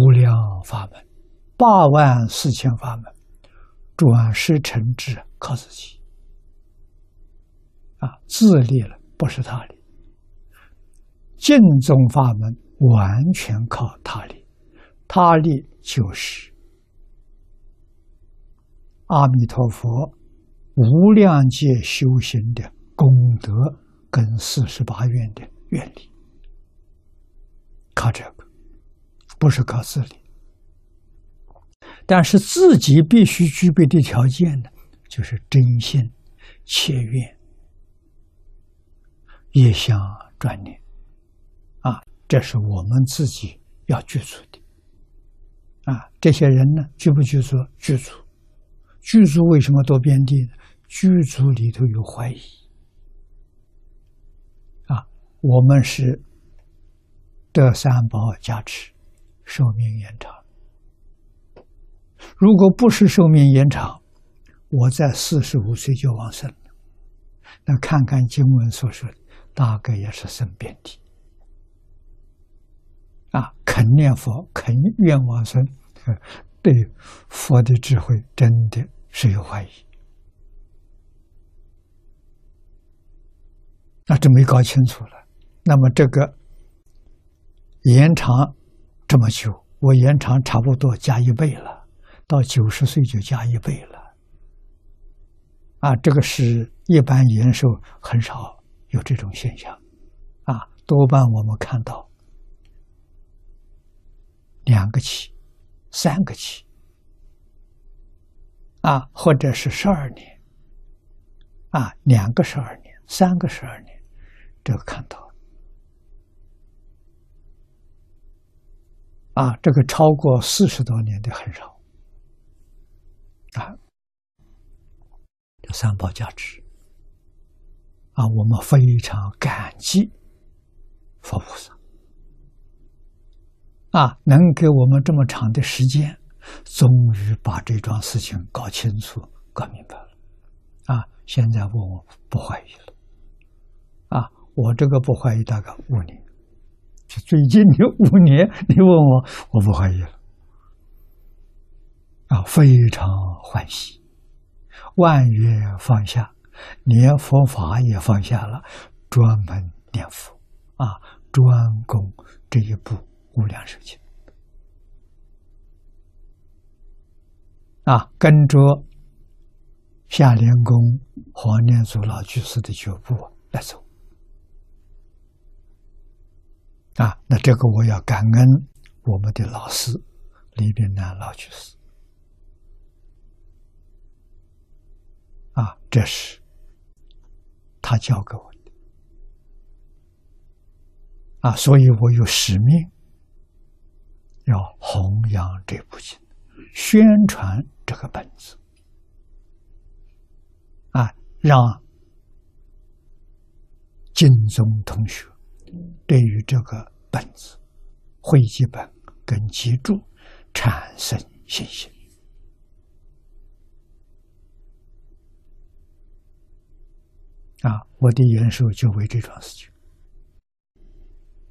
无量法门，八万四千法门，转世成智靠自己啊，自立了不是他立。净宗法门完全靠他立，他立就是阿弥陀佛无量界修行的功德跟四十八愿的愿力，靠这个。不是靠自力，但是自己必须具备的条件呢，就是真心、切愿、一向专念，啊，这是我们自己要具足的。啊，这些人呢，具不具足？具足。具足为什么多遍地呢？具足里头有怀疑。啊，我们是得三宝加持。寿命延长，如果不是寿命延长，我在四十五岁就往生了。那看看经文所说，大概也是生遍地。啊，肯念佛，肯愿往生，对佛的智慧真的是有怀疑。那就没搞清楚了，那么这个延长。这么久，我延长差不多加一倍了，到九十岁就加一倍了。啊，这个是一般延寿很少有这种现象，啊，多半我们看到两个七、三个七，啊，或者是十二年，啊，两个十二年、三个十二年，这个看到。啊，这个超过四十多年的很少，啊，这三宝加持，啊，我们非常感激佛菩萨，啊，能给我们这么长的时间，终于把这桩事情搞清楚、搞明白了，啊，现在问我不怀疑了，啊，我这个不怀疑大概五年。最近的五年，你问我，我不怀疑了，啊，非常欢喜，万缘放下，连佛法也放下了，专门念佛，啊，专攻这一部《无量寿经》，啊，跟着夏莲公黄念祖老居士的脚步来走。啊，那这个我要感恩我们的老师李炳南老居士。啊，这是他教给我的。啊，所以我有使命要弘扬这部经，宣传这个本子。啊，让金宗同学。对于这个本子、会记本跟脊柱产生信心啊！我的元首就为这桩事情